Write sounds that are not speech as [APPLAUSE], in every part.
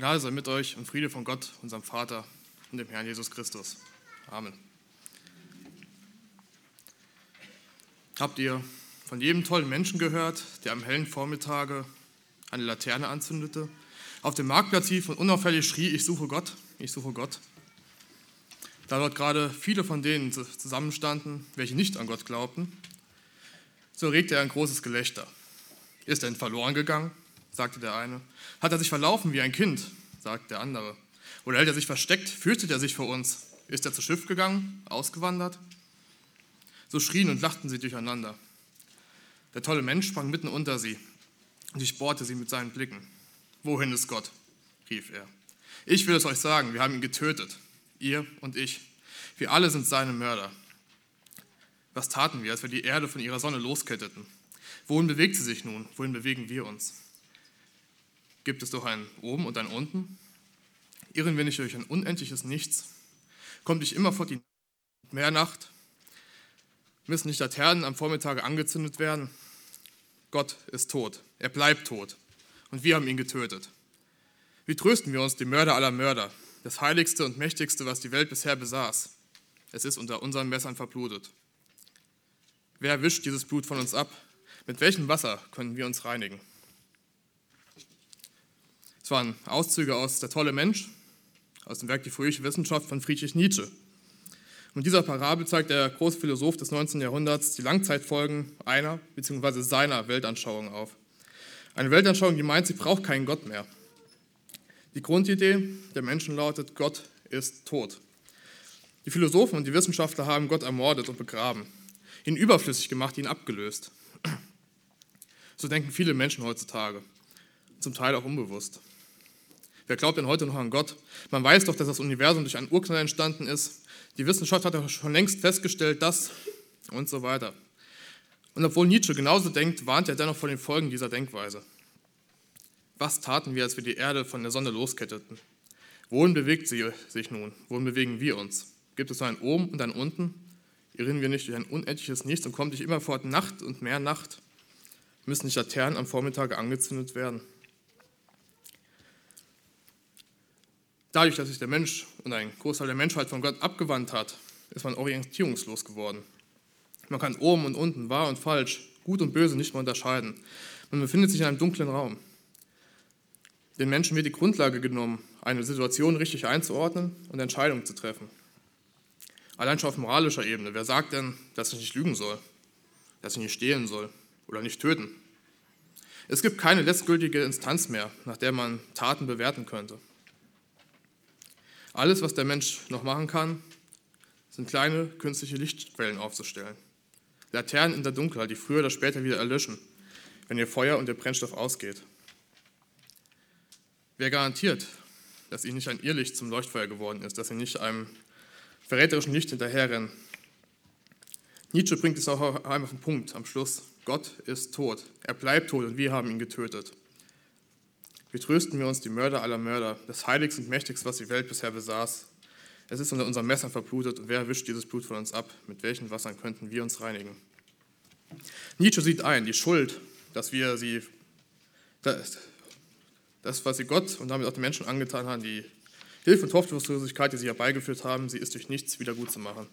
Gnade sei mit euch und Friede von Gott, unserem Vater und dem Herrn Jesus Christus. Amen. Habt ihr von jedem tollen Menschen gehört, der am hellen Vormittage eine Laterne anzündete, auf dem Marktplatz lief und unauffällig schrie, ich suche Gott, ich suche Gott? Da dort gerade viele von denen zusammenstanden, welche nicht an Gott glaubten, so regte er ein großes Gelächter. Ist er denn verloren gegangen? Sagte der eine. Hat er sich verlaufen wie ein Kind? sagt der andere. Oder hält er sich versteckt? Fürchtet er sich vor uns? Ist er zu Schiff gegangen? Ausgewandert? So schrien und lachten sie durcheinander. Der tolle Mensch sprang mitten unter sie und ich bohrte sie mit seinen Blicken. Wohin ist Gott? rief er. Ich will es euch sagen, wir haben ihn getötet, ihr und ich. Wir alle sind seine Mörder. Was taten wir, als wir die Erde von ihrer Sonne losketteten? Wohin bewegt sie sich nun? Wohin bewegen wir uns? Gibt es doch ein Oben und ein Unten? Irren wir nicht durch ein unendliches Nichts? Kommt nicht immer vor die Meernacht? Müssen nicht Laternen am Vormittag angezündet werden? Gott ist tot. Er bleibt tot. Und wir haben ihn getötet. Wie trösten wir uns, die Mörder aller Mörder, das heiligste und mächtigste, was die Welt bisher besaß? Es ist unter unseren Messern verblutet. Wer wischt dieses Blut von uns ab? Mit welchem Wasser können wir uns reinigen? Es waren Auszüge aus Der tolle Mensch, aus dem Werk Die fröhliche Wissenschaft von Friedrich Nietzsche. Und dieser Parabel zeigt der große Philosoph des 19. Jahrhunderts die Langzeitfolgen einer bzw. seiner Weltanschauung auf. Eine Weltanschauung, die meint, sie braucht keinen Gott mehr. Die Grundidee der Menschen lautet, Gott ist tot. Die Philosophen und die Wissenschaftler haben Gott ermordet und begraben, ihn überflüssig gemacht, ihn abgelöst. So denken viele Menschen heutzutage, zum Teil auch unbewusst. Wer glaubt denn heute noch an Gott? Man weiß doch, dass das Universum durch einen Urknall entstanden ist. Die Wissenschaft hat ja schon längst festgestellt, dass und so weiter. Und obwohl Nietzsche genauso denkt, warnt er dennoch vor den Folgen dieser Denkweise. Was taten wir, als wir die Erde von der Sonne losketteten? Wohin bewegt sie sich nun? Wohin bewegen wir uns? Gibt es nur ein Oben und ein Unten? Irren wir nicht durch ein unendliches Nichts und kommt nicht immerfort Nacht und mehr Nacht? Müssen nicht Laternen am Vormittag angezündet werden? Dadurch, dass sich der Mensch und ein Großteil der Menschheit von Gott abgewandt hat, ist man orientierungslos geworden. Man kann oben und unten, wahr und falsch, gut und böse nicht mehr unterscheiden. Man befindet sich in einem dunklen Raum. Den Menschen wird die Grundlage genommen, eine Situation richtig einzuordnen und Entscheidungen zu treffen. Allein schon auf moralischer Ebene. Wer sagt denn, dass ich nicht lügen soll, dass ich nicht stehlen soll oder nicht töten? Es gibt keine letztgültige Instanz mehr, nach der man Taten bewerten könnte. Alles, was der Mensch noch machen kann, sind kleine künstliche Lichtquellen aufzustellen. Laternen in der Dunkelheit, die früher oder später wieder erlöschen, wenn ihr Feuer und der Brennstoff ausgeht. Wer garantiert, dass ihnen nicht ein Irrlicht zum Leuchtfeuer geworden ist, dass sie nicht einem verräterischen Licht hinterherrennen? Nietzsche bringt es auch einmal auf den Punkt am Schluss. Gott ist tot. Er bleibt tot und wir haben ihn getötet. Wie trösten wir uns die Mörder aller Mörder, das Heiligste und Mächtigste, was die Welt bisher besaß. Es ist unter unserem Messer verblutet und wer wischt dieses Blut von uns ab? Mit welchen Wassern könnten wir uns reinigen? Nietzsche sieht ein, die Schuld, dass wir sie, das, das was sie Gott und damit auch den Menschen angetan haben, die Hilfe und Hoffnungslosigkeit, die sie herbeigeführt haben, sie ist durch nichts wieder gut zu machen.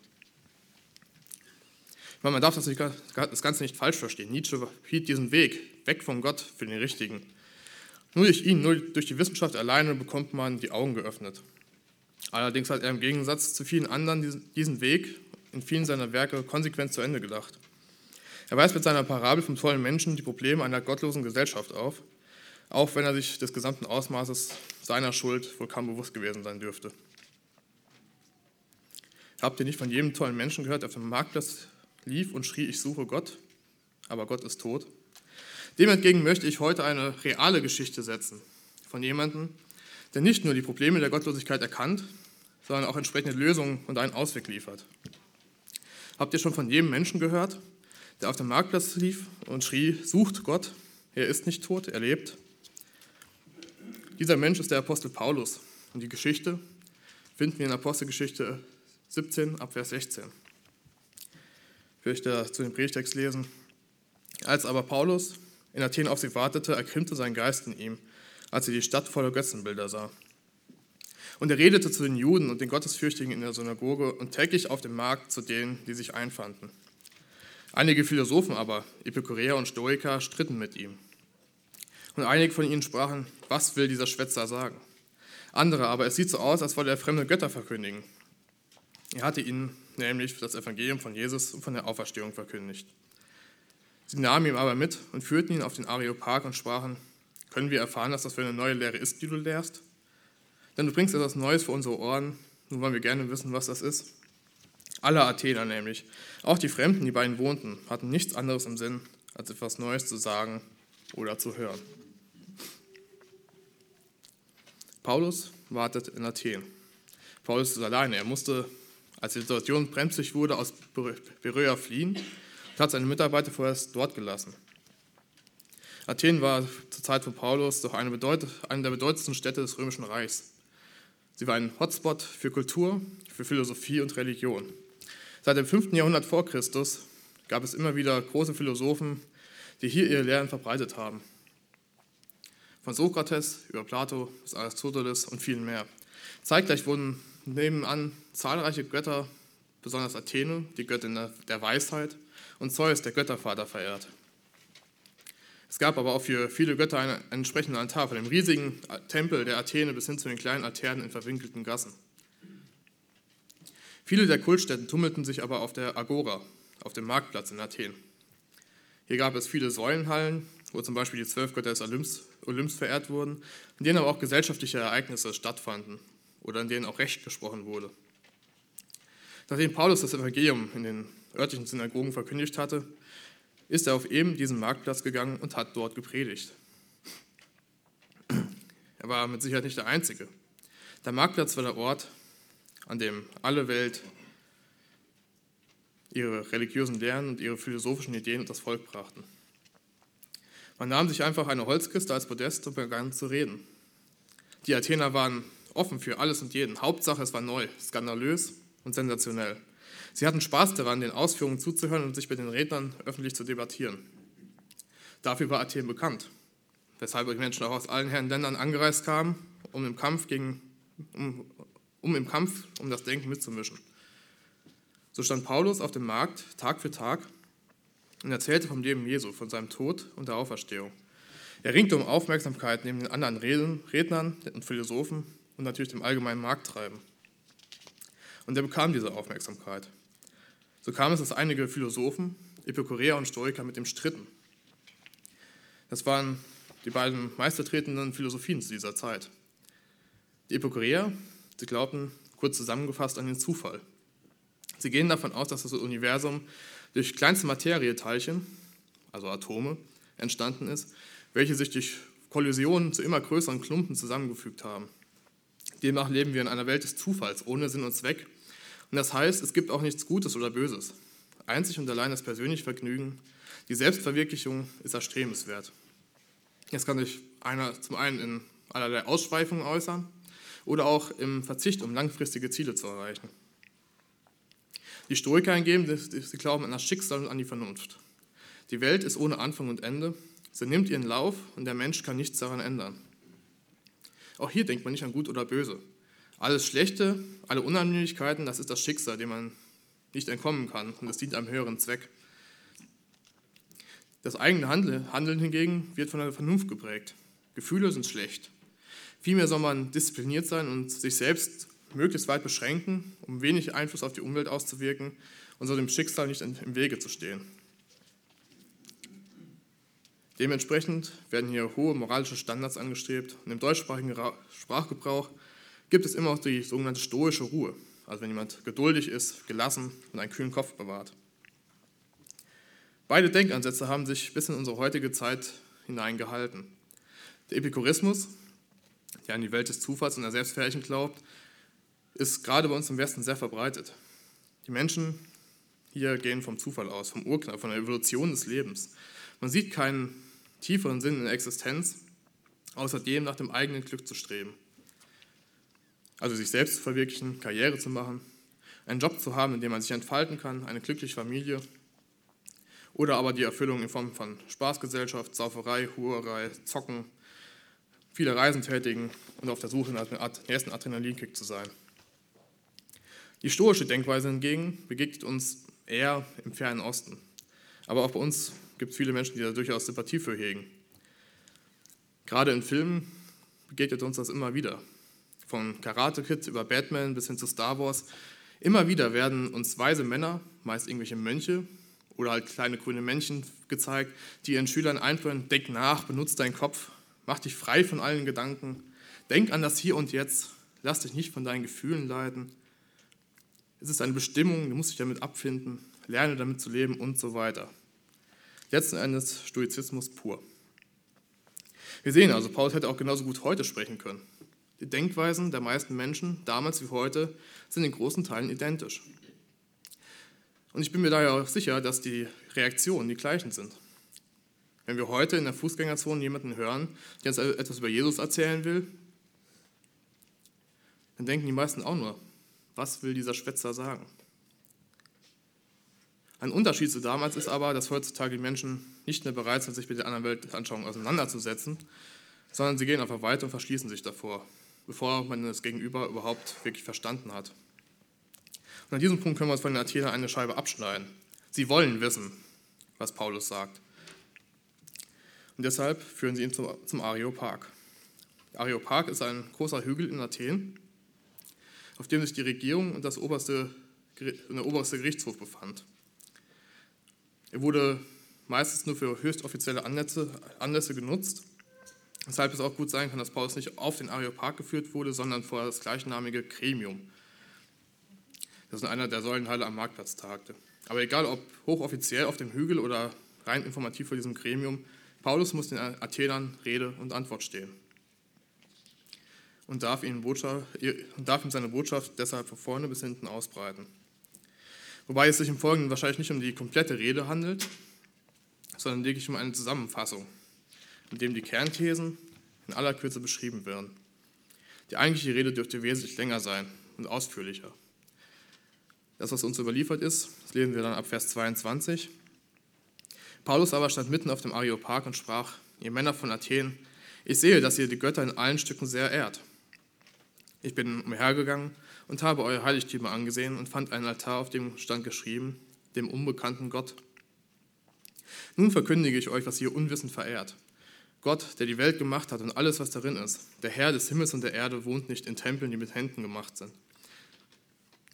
Man darf das, Ganze nicht falsch verstehen. Nietzsche hielt diesen Weg weg von Gott für den richtigen. Nur durch ihn, nur durch die Wissenschaft alleine bekommt man die Augen geöffnet. Allerdings hat er im Gegensatz zu vielen anderen diesen Weg in vielen seiner Werke konsequent zu Ende gedacht. Er weist mit seiner Parabel vom tollen Menschen die Probleme einer gottlosen Gesellschaft auf, auch wenn er sich des gesamten Ausmaßes seiner Schuld wohl kaum bewusst gewesen sein dürfte. Habt ihr nicht von jedem tollen Menschen gehört, der auf dem Marktplatz lief und schrie, ich suche Gott, aber Gott ist tot? Dem entgegen möchte ich heute eine reale Geschichte setzen von jemandem, der nicht nur die Probleme der Gottlosigkeit erkannt, sondern auch entsprechende Lösungen und einen Ausweg liefert. Habt ihr schon von jedem Menschen gehört, der auf dem Marktplatz lief und schrie, sucht Gott, er ist nicht tot, er lebt? Dieser Mensch ist der Apostel Paulus und die Geschichte finden wir in Apostelgeschichte 17 ab Vers 16. Ich möchte zu dem Predigtext lesen. Als aber Paulus in Athen auf sie wartete, erkrimmte sein Geist in ihm als er die Stadt voller Götzenbilder sah. Und er redete zu den Juden und den Gottesfürchtigen in der Synagoge und täglich auf dem Markt zu denen, die sich einfanden. Einige Philosophen aber, Epikureer und Stoiker, stritten mit ihm. Und einige von ihnen sprachen, was will dieser Schwätzer sagen? Andere aber, es sieht so aus, als wolle er fremde Götter verkündigen. Er hatte ihnen nämlich das Evangelium von Jesus und von der Auferstehung verkündigt. Sie nahmen ihn aber mit und führten ihn auf den Areopag und sprachen, können wir erfahren, dass das für eine neue Lehre ist, die du lehrst? Denn du bringst etwas Neues für unsere Ohren, nun wollen wir gerne wissen, was das ist. Alle Athener nämlich, auch die Fremden, die bei ihnen wohnten, hatten nichts anderes im Sinn, als etwas Neues zu sagen oder zu hören. Paulus wartet in Athen. Paulus ist alleine. Er musste, als die Situation bremslich wurde, aus Beröa fliehen hat seine Mitarbeiter vorerst dort gelassen. Athen war zur Zeit von Paulus doch eine, eine der bedeutendsten Städte des Römischen Reichs. Sie war ein Hotspot für Kultur, für Philosophie und Religion. Seit dem 5. Jahrhundert vor Christus gab es immer wieder große Philosophen, die hier ihre Lehren verbreitet haben. Von Sokrates über Plato bis Aristoteles und vielen mehr. Zeitgleich wurden nebenan zahlreiche Götter, besonders Athene, die Göttin der Weisheit, und Zeus, der Göttervater, verehrt. Es gab aber auch für viele Götter einen entsprechenden Altar, von dem riesigen Tempel der Athene bis hin zu den kleinen Altären in verwinkelten Gassen. Viele der Kultstätten tummelten sich aber auf der Agora, auf dem Marktplatz in Athen. Hier gab es viele Säulenhallen, wo zum Beispiel die zwölf Götter des Olymps, Olymps verehrt wurden, in denen aber auch gesellschaftliche Ereignisse stattfanden oder in denen auch Recht gesprochen wurde. Nachdem Paulus das Evangelium in den örtlichen Synagogen verkündigt hatte, ist er auf eben diesen Marktplatz gegangen und hat dort gepredigt. Er war mit Sicherheit nicht der Einzige. Der Marktplatz war der Ort, an dem alle Welt ihre religiösen Lehren und ihre philosophischen Ideen und das Volk brachten. Man nahm sich einfach eine Holzkiste als Podest und begann zu reden. Die Athener waren offen für alles und jeden. Hauptsache, es war neu, skandalös und sensationell. Sie hatten Spaß daran, den Ausführungen zuzuhören und sich mit den Rednern öffentlich zu debattieren. Dafür war Athen bekannt, weshalb Menschen auch aus allen Herren Ländern angereist kamen, um im Kampf gegen, um, um im Kampf um das Denken mitzumischen. So stand Paulus auf dem Markt Tag für Tag und erzählte vom Leben Jesu, von seinem Tod und der Auferstehung. Er ringte um Aufmerksamkeit neben den anderen Rednern und Philosophen und natürlich dem allgemeinen Markttreiben. Und er bekam diese Aufmerksamkeit. So kam es, dass einige Philosophen, Epikureer und Stoiker mit ihm stritten. Das waren die beiden meistertretenden Philosophien zu dieser Zeit. Die Epikureer, sie glaubten, kurz zusammengefasst, an den Zufall. Sie gehen davon aus, dass das Universum durch kleinste Materieteilchen, also Atome, entstanden ist, welche sich durch Kollisionen zu immer größeren Klumpen zusammengefügt haben. Demnach leben wir in einer Welt des Zufalls, ohne Sinn und Zweck, und das heißt, es gibt auch nichts Gutes oder Böses. Einzig und allein das persönliche Vergnügen, die Selbstverwirklichung ist erstrebenswert. Das kann sich einer zum einen in allerlei Ausschweifungen äußern oder auch im Verzicht, um langfristige Ziele zu erreichen. Die Stoiker hingegen, sie glauben an das Schicksal und an die Vernunft. Die Welt ist ohne Anfang und Ende, sie nimmt ihren Lauf und der Mensch kann nichts daran ändern. Auch hier denkt man nicht an Gut oder Böse. Alles Schlechte, alle Unannehmlichkeiten, das ist das Schicksal, dem man nicht entkommen kann und es dient einem höheren Zweck. Das eigene Handeln hingegen wird von der Vernunft geprägt. Gefühle sind schlecht. Vielmehr soll man diszipliniert sein und sich selbst möglichst weit beschränken, um wenig Einfluss auf die Umwelt auszuwirken und so dem Schicksal nicht im Wege zu stehen. Dementsprechend werden hier hohe moralische Standards angestrebt und im deutschsprachigen Sprachgebrauch gibt es immer auch die sogenannte stoische Ruhe, also wenn jemand geduldig ist, gelassen und einen kühlen Kopf bewahrt. Beide Denkansätze haben sich bis in unsere heutige Zeit hineingehalten. Der Epikurismus, der an die Welt des Zufalls und der Selbstverherrlichung glaubt, ist gerade bei uns im Westen sehr verbreitet. Die Menschen hier gehen vom Zufall aus, vom Urknall, von der Evolution des Lebens. Man sieht keinen tieferen Sinn in der Existenz, außer dem nach dem eigenen Glück zu streben. Also sich selbst zu verwirklichen, Karriere zu machen, einen Job zu haben, in dem man sich entfalten kann, eine glückliche Familie oder aber die Erfüllung in Form von Spaßgesellschaft, Sauferei, Hurerei, Zocken, viele Reisen tätigen und auf der Suche nach dem ersten Adrenalinkick zu sein. Die stoische Denkweise hingegen begegnet uns eher im fernen Osten. Aber auch bei uns gibt es viele Menschen, die da durchaus Sympathie für hegen. Gerade in Filmen begegnet uns das immer wieder. Von Karate Kid über Batman bis hin zu Star Wars. Immer wieder werden uns weise Männer, meist irgendwelche Mönche oder halt kleine grüne Männchen gezeigt, die ihren Schülern einführen, denk nach, benutze deinen Kopf, mach dich frei von allen Gedanken, denk an das Hier und Jetzt, lass dich nicht von deinen Gefühlen leiten. Es ist eine Bestimmung, du musst dich damit abfinden, lerne damit zu leben und so weiter. Letzten Endes Stoizismus pur. Wir sehen also, Paulus hätte auch genauso gut heute sprechen können. Die Denkweisen der meisten Menschen, damals wie heute, sind in großen Teilen identisch. Und ich bin mir daher auch sicher, dass die Reaktionen die gleichen sind. Wenn wir heute in der Fußgängerzone jemanden hören, der uns etwas über Jesus erzählen will, dann denken die meisten auch nur, was will dieser Schwätzer sagen? Ein Unterschied zu damals ist aber, dass heutzutage die Menschen nicht mehr bereit sind, sich mit der anderen Weltanschauung auseinanderzusetzen, sondern sie gehen einfach weiter und verschließen sich davor, bevor man das Gegenüber überhaupt wirklich verstanden hat. Und an diesem Punkt können wir uns von den Athenern eine Scheibe abschneiden. Sie wollen wissen, was Paulus sagt. Und deshalb führen sie ihn zum, zum Areopag. Der Areopag ist ein großer Hügel in Athen, auf dem sich die Regierung und das oberste, der oberste Gerichtshof befand. Er wurde meistens nur für höchst offizielle Anlässe, Anlässe genutzt, weshalb es auch gut sein kann, dass Paulus nicht auf den Areopag geführt wurde, sondern vor das gleichnamige Gremium. Das ist einer der Säulenhalle am Marktplatz tagte. Aber egal ob hochoffiziell auf dem Hügel oder rein informativ vor diesem Gremium, Paulus muss den Athenern Rede und Antwort stehen und darf, und darf ihm seine Botschaft deshalb von vorne bis hinten ausbreiten. Wobei es sich im Folgenden wahrscheinlich nicht um die komplette Rede handelt, sondern lediglich um eine Zusammenfassung, in dem die Kernthesen in aller Kürze beschrieben werden. Die eigentliche Rede dürfte wesentlich länger sein und ausführlicher. Das, was uns überliefert ist, lesen wir dann ab Vers 22. Paulus aber stand mitten auf dem Areopag und sprach, ihr Männer von Athen, ich sehe, dass ihr die Götter in allen Stücken sehr ehrt. Ich bin umhergegangen und habe euer Heiligtümer angesehen und fand einen Altar, auf dem stand geschrieben, dem unbekannten Gott. Nun verkündige ich euch, was ihr unwissend verehrt. Gott, der die Welt gemacht hat und alles, was darin ist, der Herr des Himmels und der Erde, wohnt nicht in Tempeln, die mit Händen gemacht sind.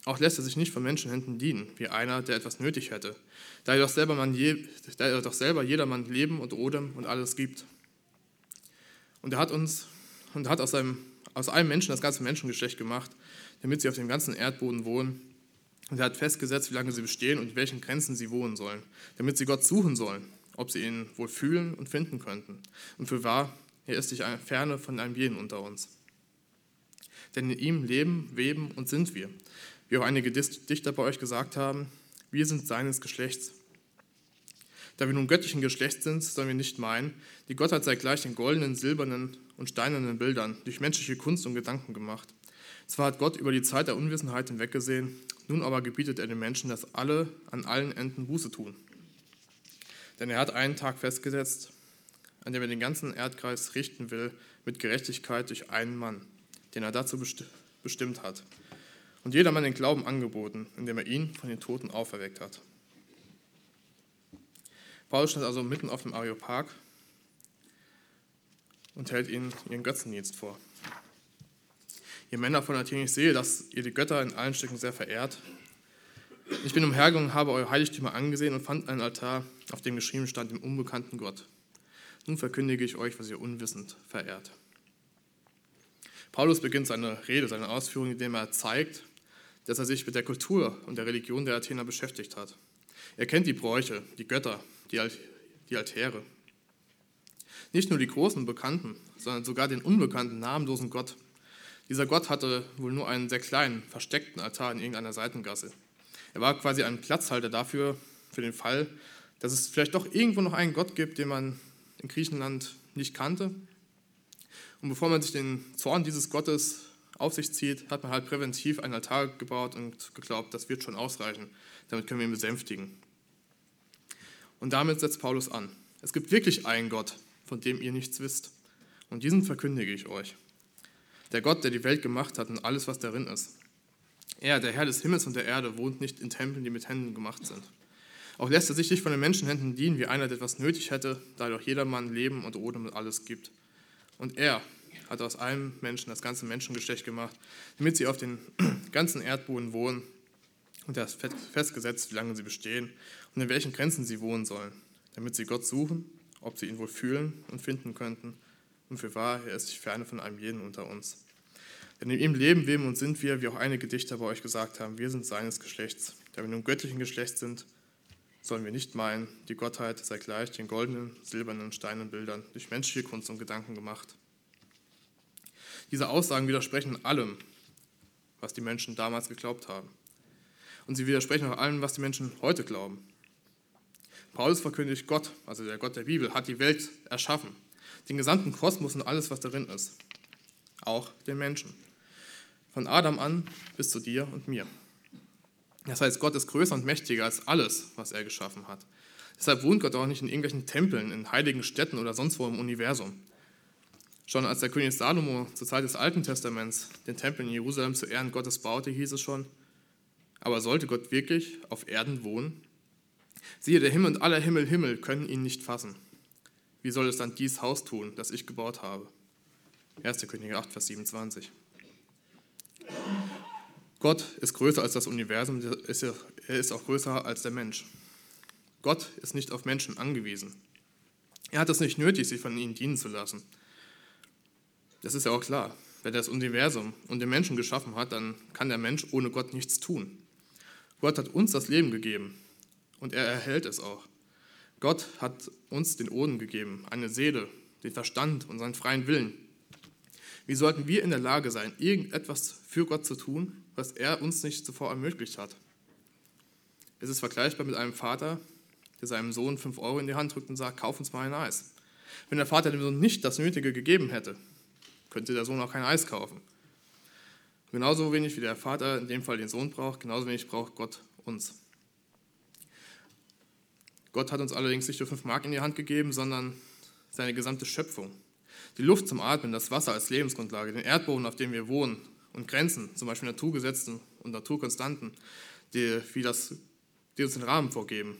Auch lässt er sich nicht von Menschenhänden dienen, wie einer, der etwas nötig hätte, da er doch selber, man je, da er doch selber jedermann Leben und Odem und alles gibt. Und er hat uns und hat aus, seinem, aus einem Menschen das ganze Menschengeschlecht gemacht, damit sie auf dem ganzen Erdboden wohnen. Und er hat festgesetzt, wie lange sie bestehen und in welchen Grenzen sie wohnen sollen, damit sie Gott suchen sollen, ob sie ihn wohl fühlen und finden könnten. Und für wahr, er ist sich ferne von einem jeden unter uns. Denn in ihm leben, weben und sind wir. Wie auch einige Dichter bei euch gesagt haben, wir sind seines Geschlechts. Da wir nun göttlichen Geschlechts sind, sollen wir nicht meinen, die Gottheit sei gleich den goldenen, silbernen und steinernen Bildern durch menschliche Kunst und Gedanken gemacht. Zwar hat Gott über die Zeit der Unwissenheit hinweggesehen, nun aber gebietet er den Menschen, dass alle an allen Enden Buße tun. Denn er hat einen Tag festgesetzt, an dem er den ganzen Erdkreis richten will mit Gerechtigkeit durch einen Mann, den er dazu bestimmt hat. Und jedermann den Glauben angeboten, indem er ihn von den Toten auferweckt hat. Paulus stand also mitten auf dem Areopag und hält ihnen ihren Götzendienst vor. Ihr Männer von Athen, ich sehe, dass ihr die Götter in allen Stücken sehr verehrt. Ich bin umhergegangen, habe euer Heiligtümer angesehen und fand einen Altar, auf dem geschrieben stand, dem unbekannten Gott. Nun verkündige ich euch, was ihr unwissend verehrt. Paulus beginnt seine Rede, seine Ausführungen, indem er zeigt, dass er sich mit der Kultur und der Religion der Athener beschäftigt hat. Er kennt die Bräuche, die Götter, die, Altäre. Nicht nur die großen Bekannten, sondern sogar den unbekannten, namenlosen Gott. Dieser Gott hatte wohl nur einen sehr kleinen, versteckten Altar in irgendeiner Seitengasse. Er war quasi ein Platzhalter dafür, für den Fall, dass es vielleicht doch irgendwo noch einen Gott gibt, den man in Griechenland nicht kannte. Und bevor man sich den Zorn dieses Gottes auf sich zieht, hat man halt präventiv einen Altar gebaut und geglaubt, das wird schon ausreichen. Damit können wir ihn besänftigen. Und damit setzt Paulus an. Es gibt wirklich einen Gott, von dem ihr nichts wisst. Und diesen verkündige ich euch. Der Gott, der die Welt gemacht hat und alles, was darin ist. Er, der Herr des Himmels und der Erde, wohnt nicht in Tempeln, die mit Händen gemacht sind. Auch lässt er sich nicht von den Menschenhänden dienen, wie einer, der etwas nötig hätte, da doch jedermann Leben und Odem und alles gibt. Und er hat aus einem Menschen das ganze Menschengeschlecht gemacht, damit sie auf den [CLEARS THROAT] ganzen Erdboden wohnen. Und er ist festgesetzt, wie lange sie bestehen und in welchen Grenzen sie wohnen sollen, damit sie Gott suchen, ob sie ihn wohl fühlen und finden könnten. Und für wahr, er ist sich ferne von einem jeden unter uns. Denn in ihm leben wir und sind wir, wie auch einige Dichter bei euch gesagt haben, wir sind seines Geschlechts. Da wir nun göttlichen Geschlechts sind, sollen wir nicht meinen, die Gottheit sei gleich den goldenen, silbernen, steinernen Bildern durch menschliche Kunst und Gedanken gemacht. Diese Aussagen widersprechen allem, was die Menschen damals geglaubt haben. Und sie widersprechen auch allem, was die Menschen heute glauben. Paulus verkündigt, Gott, also der Gott der Bibel, hat die Welt erschaffen, den gesamten Kosmos und alles, was darin ist, auch den Menschen. Von Adam an bis zu dir und mir. Das heißt, Gott ist größer und mächtiger als alles, was er geschaffen hat. Deshalb wohnt Gott auch nicht in irgendwelchen Tempeln, in heiligen Städten oder sonst wo im Universum. Schon als der König Salomo zur Zeit des Alten Testaments den Tempel in Jerusalem zu Ehren Gottes baute, hieß es schon, aber sollte Gott wirklich auf Erden wohnen? Siehe, der Himmel und aller Himmel Himmel können ihn nicht fassen. Wie soll es dann dies Haus tun, das ich gebaut habe? 1. Könige 8, Vers 27. Gott ist größer als das Universum, er ist auch größer als der Mensch. Gott ist nicht auf Menschen angewiesen. Er hat es nicht nötig, sich von ihnen dienen zu lassen. Das ist ja auch klar. Wenn er das Universum und den Menschen geschaffen hat, dann kann der Mensch ohne Gott nichts tun. Gott hat uns das Leben gegeben und er erhält es auch. Gott hat uns den Oden gegeben, eine Seele, den Verstand und seinen freien Willen. Wie sollten wir in der Lage sein, irgendetwas für Gott zu tun, was er uns nicht zuvor ermöglicht hat? Es ist vergleichbar mit einem Vater, der seinem Sohn fünf Euro in die Hand drückt und sagt, kauf uns mal ein Eis. Wenn der Vater dem Sohn nicht das Nötige gegeben hätte, könnte der Sohn auch kein Eis kaufen. Genauso wenig wie der Vater in dem Fall den Sohn braucht, genauso wenig braucht Gott uns. Gott hat uns allerdings nicht nur fünf Mark in die Hand gegeben, sondern seine gesamte Schöpfung. Die Luft zum Atmen, das Wasser als Lebensgrundlage, den Erdboden, auf dem wir wohnen und Grenzen, zum Beispiel Naturgesetzen und Naturkonstanten, die, wie das, die uns den Rahmen vorgeben,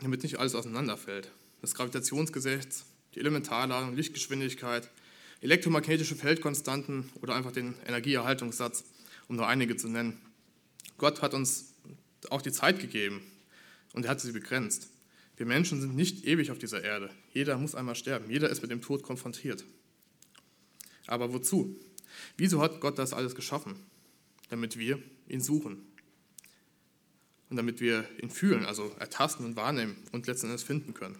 damit nicht alles auseinanderfällt. Das Gravitationsgesetz, die Elementarladung, Lichtgeschwindigkeit, elektromagnetische Feldkonstanten oder einfach den Energieerhaltungssatz, um nur einige zu nennen. Gott hat uns auch die Zeit gegeben und er hat sie begrenzt. Wir Menschen sind nicht ewig auf dieser Erde. Jeder muss einmal sterben. Jeder ist mit dem Tod konfrontiert. Aber wozu? Wieso hat Gott das alles geschaffen? Damit wir ihn suchen. Und damit wir ihn fühlen, also ertasten und wahrnehmen und letzten Endes finden können.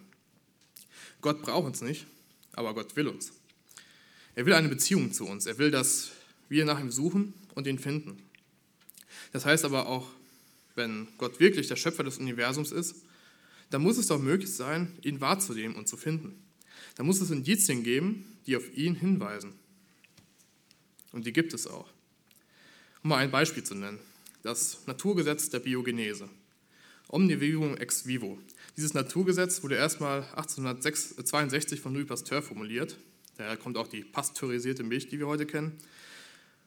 Gott braucht uns nicht, aber Gott will uns. Er will eine Beziehung zu uns. Er will, dass wir nach ihm suchen und ihn finden. Das heißt aber auch, wenn Gott wirklich der Schöpfer des Universums ist, dann muss es doch möglich sein, ihn wahrzunehmen und zu finden. Da muss es Indizien geben, die auf ihn hinweisen. Und die gibt es auch. Um mal ein Beispiel zu nennen. Das Naturgesetz der Biogenese. Omni vivum ex vivo. Dieses Naturgesetz wurde erstmal 1862 von Louis Pasteur formuliert. Daher kommt auch die pasteurisierte Milch, die wir heute kennen.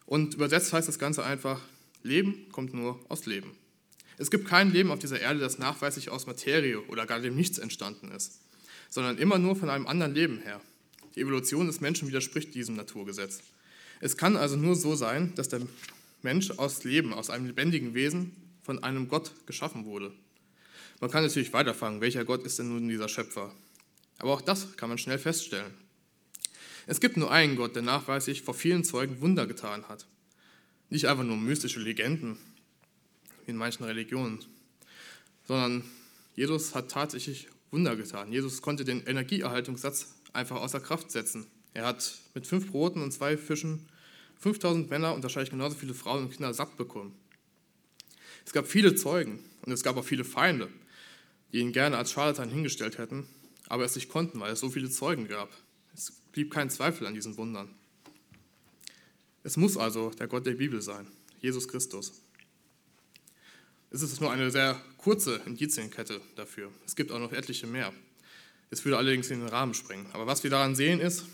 Und übersetzt heißt das Ganze einfach, Leben kommt nur aus Leben. Es gibt kein Leben auf dieser Erde, das nachweislich aus Materie oder gar dem Nichts entstanden ist, sondern immer nur von einem anderen Leben her. Die Evolution des Menschen widerspricht diesem Naturgesetz. Es kann also nur so sein, dass der Mensch aus Leben, aus einem lebendigen Wesen, von einem Gott geschaffen wurde. Man kann natürlich weiterfangen, welcher Gott ist denn nun dieser Schöpfer? Aber auch das kann man schnell feststellen. Es gibt nur einen Gott, der nachweislich vor vielen Zeugen Wunder getan hat. Nicht einfach nur mystische Legenden, wie in manchen Religionen, sondern Jesus hat tatsächlich Wunder getan. Jesus konnte den Energieerhaltungssatz einfach außer Kraft setzen. Er hat mit fünf Broten und zwei Fischen 5000 Männer und wahrscheinlich genauso viele Frauen und Kinder satt bekommen. Es gab viele Zeugen und es gab auch viele Feinde, die ihn gerne als Scharlatan hingestellt hätten, aber es nicht konnten, weil es so viele Zeugen gab. Es blieb kein Zweifel an diesen Wundern. Es muss also der Gott der Bibel sein, Jesus Christus. Es ist nur eine sehr kurze Indizienkette dafür. Es gibt auch noch etliche mehr. Es würde allerdings in den Rahmen springen. Aber was wir daran sehen ist,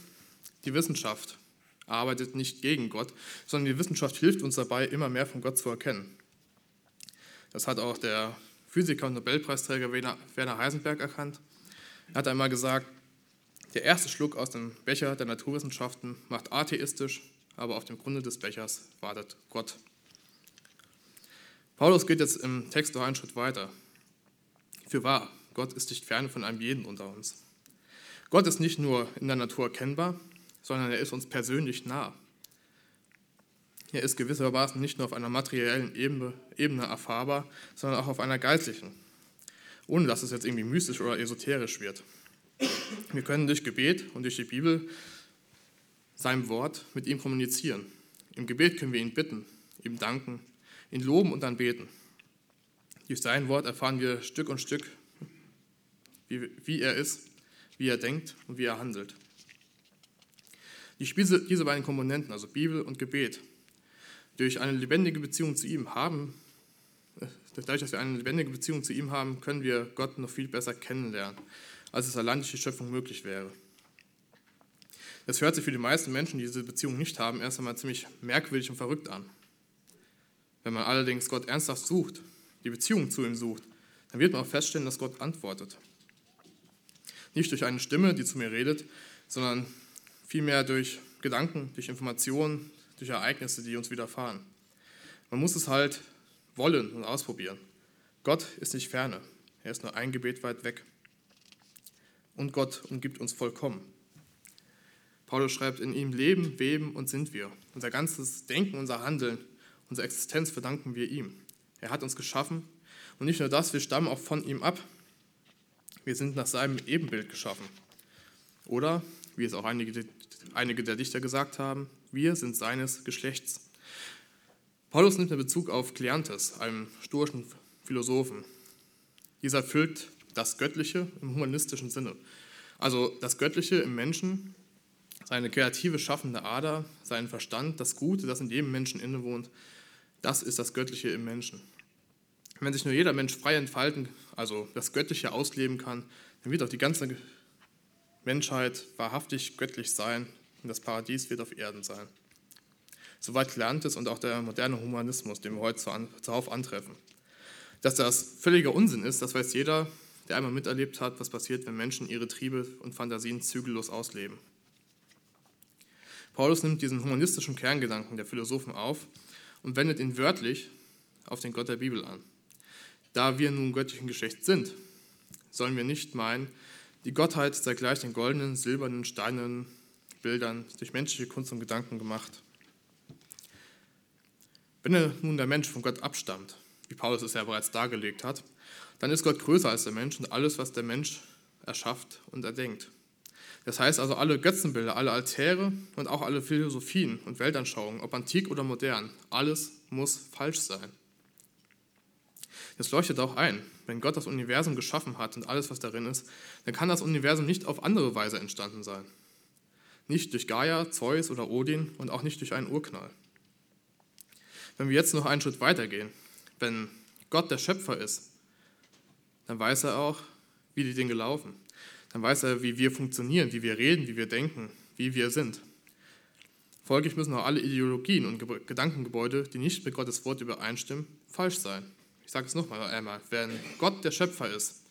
Die Wissenschaft arbeitet nicht gegen Gott, sondern die Wissenschaft hilft uns dabei, immer mehr von Gott zu erkennen. Das hat auch der Physiker und Nobelpreisträger Werner Heisenberg erkannt. Er hat einmal gesagt, der erste Schluck aus dem Becher der Naturwissenschaften macht atheistisch, aber auf dem Grunde des Bechers wartet Gott. Paulus geht jetzt im Text noch einen Schritt weiter. Für wahr, Gott ist nicht fern von einem jeden unter uns. Gott ist nicht nur in der Natur erkennbar, sondern er ist uns persönlich nah. Er ist gewissermaßen nicht nur auf einer materiellen Ebene, Ebene erfahrbar, sondern auch auf einer geistlichen, ohne dass es jetzt irgendwie mystisch oder esoterisch wird. Wir können durch Gebet und durch die Bibel, seinem Wort, mit ihm kommunizieren. Im Gebet können wir ihn bitten, ihm danken, ihn loben und anbeten. Durch sein Wort erfahren wir Stück und Stück, wie, wie er ist, wie er denkt und wie er handelt. Diese, diese beiden Komponenten, also Bibel und Gebet, durch eine lebendige Beziehung zu ihm haben, äh, dadurch, dass wir eine lebendige Beziehung zu ihm haben, können wir Gott noch viel besser kennenlernen, als es allein durch die Schöpfung möglich wäre. Das hört sich für die meisten Menschen, die diese Beziehung nicht haben, erst einmal ziemlich merkwürdig und verrückt an. Wenn man allerdings Gott ernsthaft sucht, die Beziehung zu ihm sucht, dann wird man auch feststellen, dass Gott antwortet. Nicht durch eine Stimme, die zu mir redet, sondern vielmehr durch Gedanken, durch Informationen, durch Ereignisse, die uns widerfahren. Man muss es halt wollen und ausprobieren. Gott ist nicht ferne, er ist nur ein Gebet weit weg. Und Gott umgibt uns vollkommen. Paulus schreibt, in ihm leben, weben und sind wir. Unser ganzes Denken, unser Handeln, unsere Existenz verdanken wir ihm. Er hat uns geschaffen und nicht nur das, wir stammen auch von ihm ab. Wir sind nach seinem Ebenbild geschaffen. Oder, wie es auch einige, einige der Dichter gesagt haben, wir sind seines Geschlechts. Paulus nimmt einen Bezug auf Kleantes, einem stoischen Philosophen. Dieser erfüllt das Göttliche im humanistischen Sinne. Also das Göttliche im Menschen, seine kreative schaffende Ader, seinen Verstand, das Gute, das in jedem Menschen innewohnt, das ist das Göttliche im Menschen. Wenn sich nur jeder Mensch frei entfalten, also das Göttliche ausleben kann, dann wird auch die ganze Menschheit wahrhaftig göttlich sein und das Paradies wird auf Erden sein. Soweit lernt es und auch der moderne Humanismus, den wir heute zuhauf antreffen. Dass das völliger Unsinn ist, das weiß jeder, der einmal miterlebt hat, was passiert, wenn Menschen ihre Triebe und Fantasien zügellos ausleben. Paulus nimmt diesen humanistischen Kerngedanken der Philosophen auf und wendet ihn wörtlich auf den Gott der Bibel an. Da wir nun göttlichen Geschlechts sind, sollen wir nicht meinen, die Gottheit sei gleich den goldenen, silbernen, steinernen Bildern durch menschliche Kunst und Gedanken gemacht. Wenn nun der Mensch von Gott abstammt, wie Paulus es ja bereits dargelegt hat, dann ist Gott größer als der Mensch und alles, was der Mensch erschafft und erdenkt. Das heißt also, alle Götzenbilder, alle Altäre und auch alle Philosophien und Weltanschauungen, ob antik oder modern, alles muss falsch sein. Das leuchtet auch ein. Wenn Gott das Universum geschaffen hat und alles, was darin ist, dann kann das Universum nicht auf andere Weise entstanden sein. Nicht durch Gaia, Zeus oder Odin und auch nicht durch einen Urknall. Wenn wir jetzt noch einen Schritt weitergehen, wenn Gott der Schöpfer ist, dann weiß er auch, wie die Dinge laufen. Dann weiß er, wie wir funktionieren, wie wir reden, wie wir denken, wie wir sind. Folglich müssen auch alle Ideologien und Gedankengebäude, die nicht mit Gottes Wort übereinstimmen, falsch sein. Ich sage es nochmal einmal. Wenn Gott der Schöpfer ist,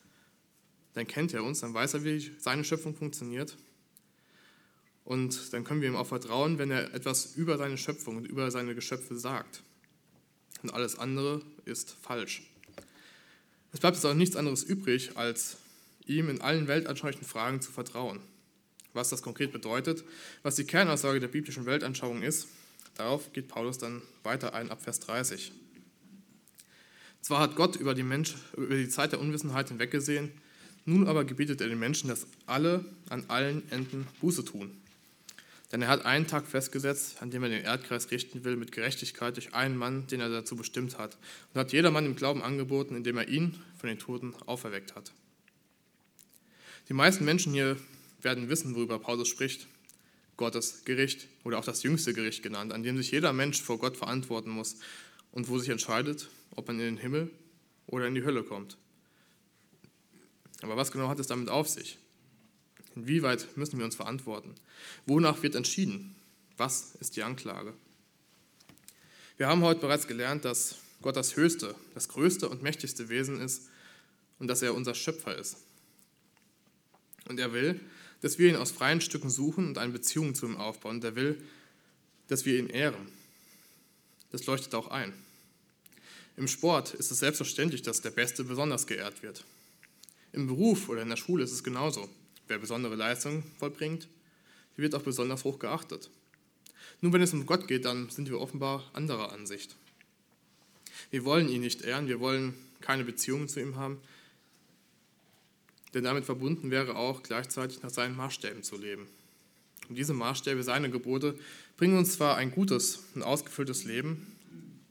dann kennt er uns, dann weiß er, wie seine Schöpfung funktioniert. Und dann können wir ihm auch vertrauen, wenn er etwas über seine Schöpfung und über seine Geschöpfe sagt. Und alles andere ist falsch. Es bleibt jetzt auch nichts anderes übrig, als ihm in allen weltanschaulichen Fragen zu vertrauen. Was das konkret bedeutet, was die Kernaussage der biblischen Weltanschauung ist, darauf geht Paulus dann weiter ein ab Vers 30. Zwar hat Gott über die, Mensch, über die Zeit der Unwissenheit hinweggesehen, nun aber gebietet er den Menschen, dass alle an allen Enden Buße tun. Denn er hat einen Tag festgesetzt, an dem er den Erdkreis richten will mit Gerechtigkeit durch einen Mann, den er dazu bestimmt hat, und hat jedermann im Glauben angeboten, indem er ihn von den Toten auferweckt hat. Die meisten Menschen hier werden wissen, worüber Paulus spricht. Gottes Gericht oder auch das jüngste Gericht genannt, an dem sich jeder Mensch vor Gott verantworten muss und wo sich entscheidet, ob man in den Himmel oder in die Hölle kommt. Aber was genau hat es damit auf sich? Inwieweit müssen wir uns verantworten? Wonach wird entschieden? Was ist die Anklage? Wir haben heute bereits gelernt, dass Gott das höchste, das größte und mächtigste Wesen ist und dass er unser Schöpfer ist. Und er will, dass wir ihn aus freien Stücken suchen und eine Beziehung zu ihm aufbauen. Und er will, dass wir ihn ehren. Das leuchtet auch ein. Im Sport ist es selbstverständlich, dass der Beste besonders geehrt wird. Im Beruf oder in der Schule ist es genauso. Wer besondere Leistungen vollbringt, wird auch besonders hoch geachtet. Nur wenn es um Gott geht, dann sind wir offenbar anderer Ansicht. Wir wollen ihn nicht ehren, wir wollen keine Beziehungen zu ihm haben, denn damit verbunden wäre auch gleichzeitig nach seinen Maßstäben zu leben. Und diese Maßstäbe, seine Gebote, bringen uns zwar ein gutes und ausgefülltes Leben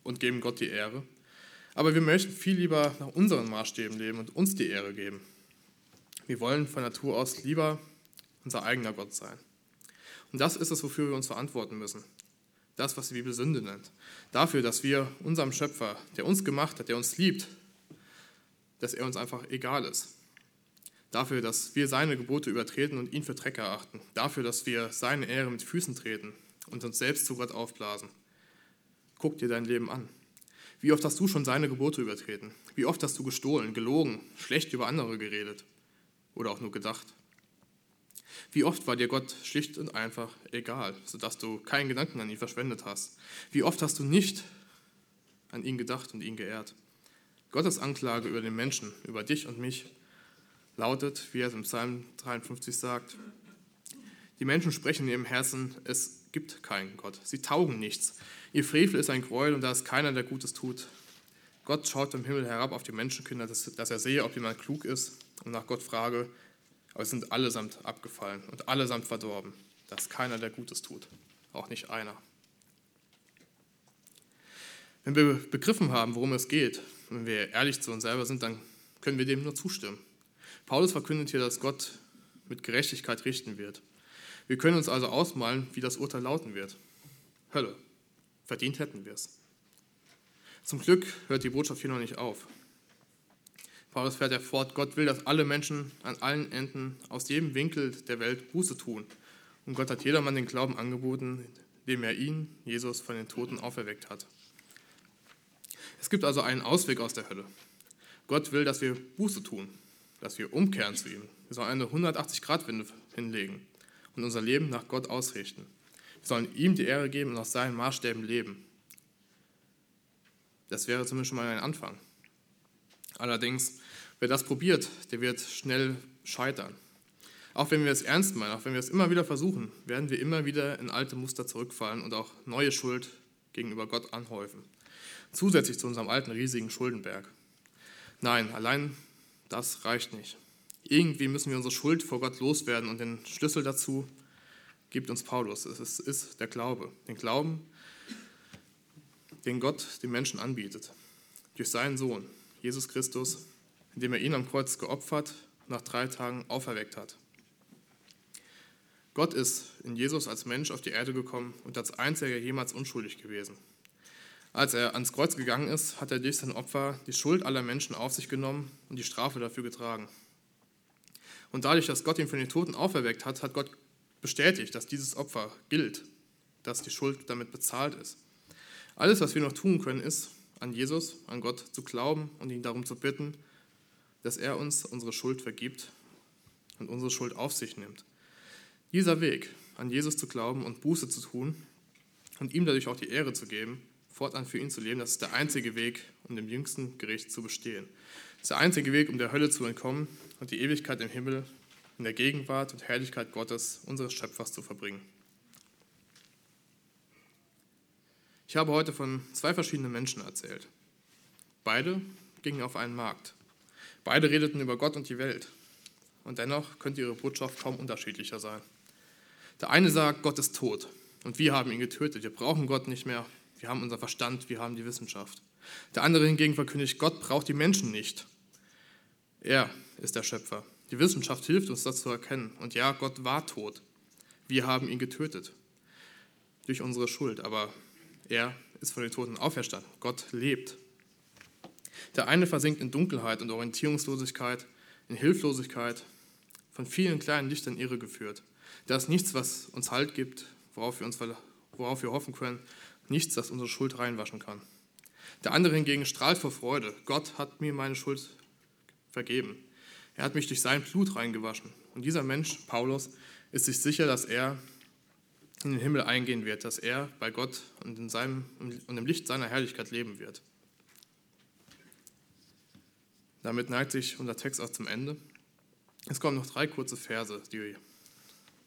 und geben Gott die Ehre, aber wir möchten viel lieber nach unseren Maßstäben leben und uns die Ehre geben. Wir wollen von Natur aus lieber unser eigener Gott sein. Und das ist es, wofür wir uns verantworten müssen. Das, was die Bibel Sünde nennt. Dafür, dass wir unserem Schöpfer, der uns gemacht hat, der uns liebt, dass er uns einfach egal ist. Dafür, dass wir seine Gebote übertreten und ihn für Dreck erachten. Dafür, dass wir seine Ehre mit Füßen treten und uns selbst zu Gott aufblasen. Guck dir dein Leben an. Wie oft hast du schon seine Gebote übertreten? Wie oft hast du gestohlen, gelogen, schlecht über andere geredet oder auch nur gedacht? Wie oft war dir Gott schlicht und einfach egal, sodass du keinen Gedanken an ihn verschwendet hast? Wie oft hast du nicht an ihn gedacht und ihn geehrt? Gottes Anklage über den Menschen, über dich und mich, lautet, wie er es im Psalm 53 sagt, die Menschen sprechen in ihrem Herzen, es gibt keinen Gott. Sie taugen nichts. Ihr Frevel ist ein Gräuel und da ist keiner, der Gutes tut. Gott schaut vom Himmel herab auf die Menschenkinder, dass, dass er sehe, ob jemand klug ist und nach Gott frage, aber es sind allesamt abgefallen und allesamt verdorben. Da ist keiner, der Gutes tut. Auch nicht einer. Wenn wir begriffen haben, worum es geht, wenn wir ehrlich zu uns selber sind, dann können wir dem nur zustimmen. Paulus verkündet hier, dass Gott mit Gerechtigkeit richten wird. Wir können uns also ausmalen, wie das Urteil lauten wird. Hölle. Verdient hätten wir es. Zum Glück hört die Botschaft hier noch nicht auf. Paulus fährt fort, Gott will, dass alle Menschen an allen Enden aus jedem Winkel der Welt Buße tun. Und Gott hat jedermann den Glauben angeboten, dem er ihn, Jesus, von den Toten auferweckt hat. Es gibt also einen Ausweg aus der Hölle. Gott will, dass wir Buße tun dass wir umkehren zu ihm. Wir sollen eine 180-Grad-Wende hinlegen und unser Leben nach Gott ausrichten. Wir sollen ihm die Ehre geben und nach seinen Maßstäben leben. Das wäre zumindest schon mal ein Anfang. Allerdings, wer das probiert, der wird schnell scheitern. Auch wenn wir es ernst meinen, auch wenn wir es immer wieder versuchen, werden wir immer wieder in alte Muster zurückfallen und auch neue Schuld gegenüber Gott anhäufen. Zusätzlich zu unserem alten riesigen Schuldenberg. Nein, allein das reicht nicht. Irgendwie müssen wir unsere Schuld vor Gott loswerden und den Schlüssel dazu gibt uns Paulus. Es ist der Glaube. Den Glauben, den Gott den Menschen anbietet. Durch seinen Sohn, Jesus Christus, indem er ihn am Kreuz geopfert und nach drei Tagen auferweckt hat. Gott ist in Jesus als Mensch auf die Erde gekommen und als einziger jemals unschuldig gewesen. Als er ans Kreuz gegangen ist, hat er durch sein Opfer die Schuld aller Menschen auf sich genommen und die Strafe dafür getragen. Und dadurch, dass Gott ihn von den Toten auferweckt hat, hat Gott bestätigt, dass dieses Opfer gilt, dass die Schuld damit bezahlt ist. Alles, was wir noch tun können, ist, an Jesus, an Gott zu glauben und ihn darum zu bitten, dass er uns unsere Schuld vergibt und unsere Schuld auf sich nimmt. Dieser Weg, an Jesus zu glauben und Buße zu tun und ihm dadurch auch die Ehre zu geben, fortan für ihn zu leben, das ist der einzige Weg, um dem jüngsten Gericht zu bestehen. Das ist der einzige Weg, um der Hölle zu entkommen und die Ewigkeit im Himmel in der Gegenwart und Herrlichkeit Gottes, unseres Schöpfers, zu verbringen. Ich habe heute von zwei verschiedenen Menschen erzählt. Beide gingen auf einen Markt. Beide redeten über Gott und die Welt. Und dennoch könnte ihre Botschaft kaum unterschiedlicher sein. Der eine sagt, Gott ist tot und wir haben ihn getötet. Wir brauchen Gott nicht mehr. Wir haben unser Verstand, wir haben die Wissenschaft. Der andere hingegen verkündigt, Gott braucht die Menschen nicht. Er ist der Schöpfer. Die Wissenschaft hilft uns, das zu erkennen. Und ja, Gott war tot. Wir haben ihn getötet. Durch unsere Schuld. Aber er ist von den Toten auferstanden. Gott lebt. Der eine versinkt in Dunkelheit und Orientierungslosigkeit, in Hilflosigkeit, von vielen kleinen Lichtern irregeführt. Da ist nichts, was uns Halt gibt, worauf wir, uns, worauf wir hoffen können, nichts, das unsere Schuld reinwaschen kann. Der andere hingegen strahlt vor Freude. Gott hat mir meine Schuld vergeben. Er hat mich durch sein Blut reingewaschen. Und dieser Mensch, Paulus, ist sich sicher, dass er in den Himmel eingehen wird, dass er bei Gott und, in seinem, und im Licht seiner Herrlichkeit leben wird. Damit neigt sich unser Text auch zum Ende. Es kommen noch drei kurze Verse, die,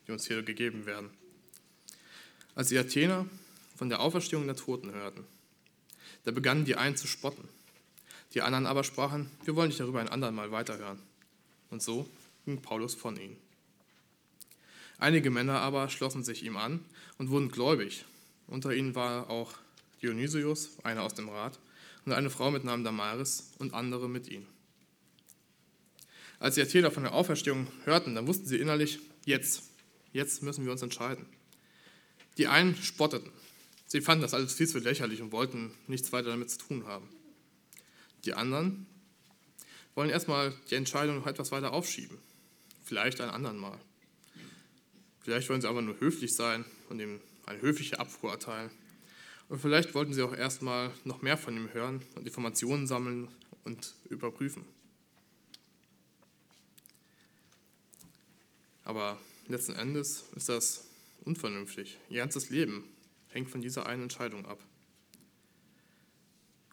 die uns hier gegeben werden. Als die Athener von der Auferstehung der Toten hörten, da begannen die einen zu spotten. Die anderen aber sprachen, wir wollen nicht darüber ein andermal weiterhören. Und so ging Paulus von ihnen. Einige Männer aber schlossen sich ihm an und wurden gläubig. Unter ihnen war auch Dionysius, einer aus dem Rat, und eine Frau mit Namen Damaris und andere mit ihnen. Als die Athener von der Auferstehung hörten, dann wussten sie innerlich, jetzt, jetzt müssen wir uns entscheiden. Die einen spotteten. Sie fanden das alles viel zu lächerlich und wollten nichts weiter damit zu tun haben. Die anderen wollen erstmal die Entscheidung noch etwas weiter aufschieben. Vielleicht ein anderen Mal. Vielleicht wollen sie aber nur höflich sein und ihm eine höfliche Abfuhr erteilen. Und vielleicht wollten sie auch erstmal noch mehr von ihm hören und Informationen sammeln und überprüfen. Aber letzten Endes ist das unvernünftig. Ihr ganzes Leben hängt von dieser einen Entscheidung ab.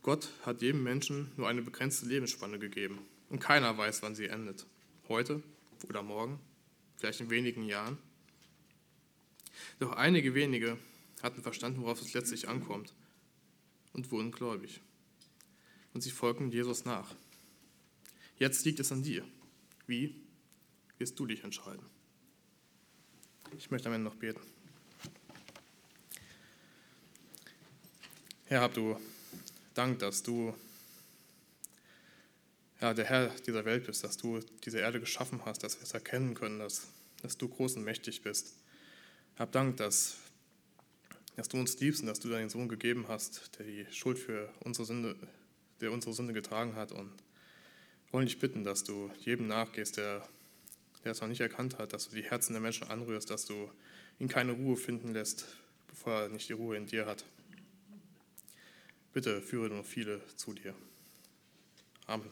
Gott hat jedem Menschen nur eine begrenzte Lebensspanne gegeben und keiner weiß, wann sie endet. Heute oder morgen, vielleicht in wenigen Jahren. Doch einige wenige hatten verstanden, worauf es letztlich ankommt und wurden gläubig. Und sie folgten Jesus nach. Jetzt liegt es an dir. Wie wirst du dich entscheiden? Ich möchte am Ende noch beten. Herr, hab du Dank, dass du ja, der Herr dieser Welt bist, dass du diese Erde geschaffen hast, dass wir es erkennen können, dass, dass du groß und mächtig bist. Hab Dank, dass, dass du uns liebst und dass du deinen Sohn gegeben hast, der die Schuld für unsere Sünde, der unsere Sünde getragen hat. Und wollen dich bitten, dass du jedem nachgehst, der der es noch nicht erkannt hat, dass du die Herzen der Menschen anrührst, dass du ihn keine Ruhe finden lässt, bevor er nicht die Ruhe in dir hat. Bitte führe nur viele zu dir. Amen.